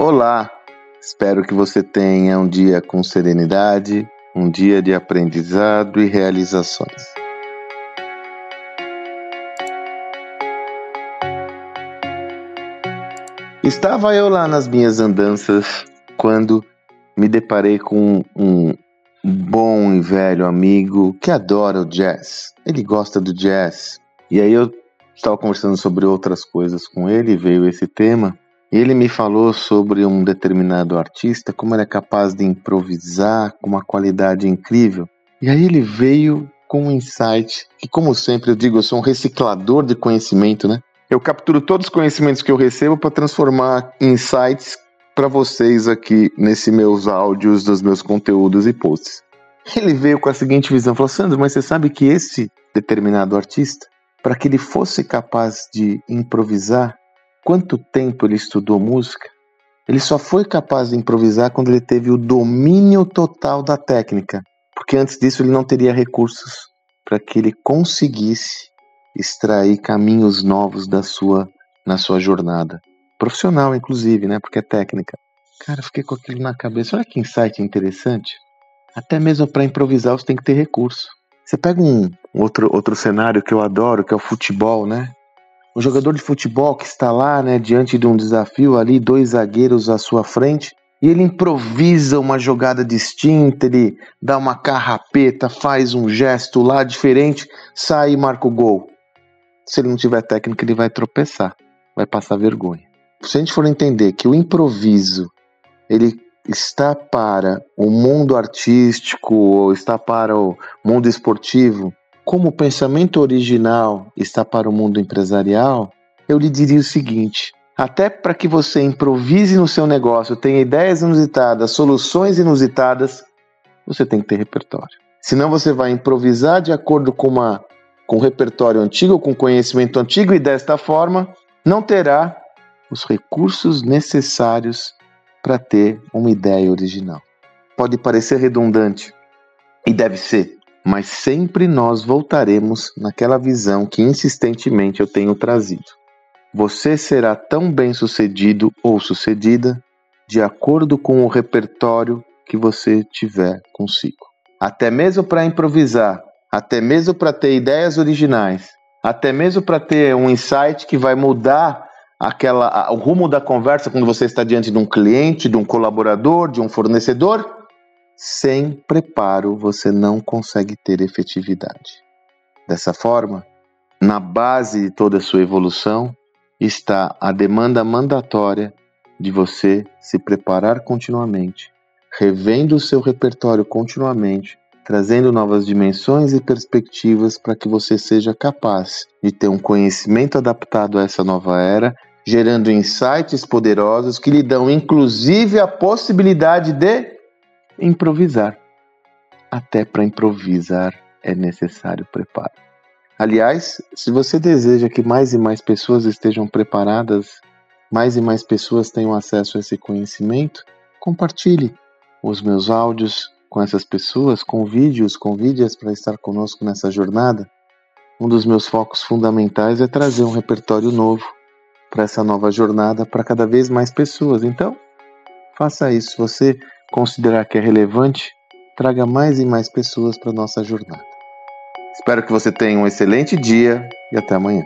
Olá! Espero que você tenha um dia com serenidade, um dia de aprendizado e realizações. Estava eu lá nas minhas andanças quando me deparei com um bom e velho amigo que adora o jazz. Ele gosta do jazz. E aí eu estava conversando sobre outras coisas com ele, veio esse tema. Ele me falou sobre um determinado artista, como ele é capaz de improvisar com uma qualidade incrível. E aí ele veio com um insight, que como sempre eu digo, eu sou um reciclador de conhecimento, né? Eu capturo todos os conhecimentos que eu recebo para transformar em insights para vocês aqui nesse meus áudios dos meus conteúdos e posts. Ele veio com a seguinte visão, falou: "Sandro, mas você sabe que esse determinado artista, para que ele fosse capaz de improvisar, quanto tempo ele estudou música? Ele só foi capaz de improvisar quando ele teve o domínio total da técnica, porque antes disso ele não teria recursos para que ele conseguisse extrair caminhos novos da sua na sua jornada profissional, inclusive, né? Porque é técnica. Cara, fiquei com aquilo na cabeça. Olha que insight interessante. Até mesmo para improvisar você tem que ter recurso. Você pega um outro, outro cenário que eu adoro, que é o futebol, né? O jogador de futebol que está lá, né, diante de um desafio ali, dois zagueiros à sua frente, e ele improvisa uma jogada distinta, ele dá uma carrapeta, faz um gesto lá diferente, sai e marca o gol. Se ele não tiver técnica, ele vai tropeçar, vai passar vergonha. Se a gente for entender que o improviso ele está para o mundo artístico ou está para o mundo esportivo, como o pensamento original está para o mundo empresarial, eu lhe diria o seguinte: até para que você improvise no seu negócio, tenha ideias inusitadas, soluções inusitadas, você tem que ter repertório. Senão você vai improvisar de acordo com uma com um repertório antigo, com conhecimento antigo e desta forma não terá os recursos necessários para ter uma ideia original. Pode parecer redundante, e deve ser, mas sempre nós voltaremos naquela visão que insistentemente eu tenho trazido. Você será tão bem sucedido ou sucedida de acordo com o repertório que você tiver consigo. Até mesmo para improvisar, até mesmo para ter ideias originais, até mesmo para ter um insight que vai mudar aquela, o rumo da conversa quando você está diante de um cliente, de um colaborador, de um fornecedor. Sem preparo, você não consegue ter efetividade. Dessa forma, na base de toda a sua evolução está a demanda mandatória de você se preparar continuamente, revendo o seu repertório continuamente, trazendo novas dimensões e perspectivas para que você seja capaz de ter um conhecimento adaptado a essa nova era gerando insights poderosos que lhe dão inclusive a possibilidade de improvisar. Até para improvisar é necessário preparo. Aliás, se você deseja que mais e mais pessoas estejam preparadas, mais e mais pessoas tenham acesso a esse conhecimento, compartilhe os meus áudios com essas pessoas, convide-os, convide-as para estar conosco nessa jornada. Um dos meus focos fundamentais é trazer um repertório novo para essa nova jornada para cada vez mais pessoas. Então, faça isso. Você considerar que é relevante, traga mais e mais pessoas para nossa jornada. Espero que você tenha um excelente dia e até amanhã.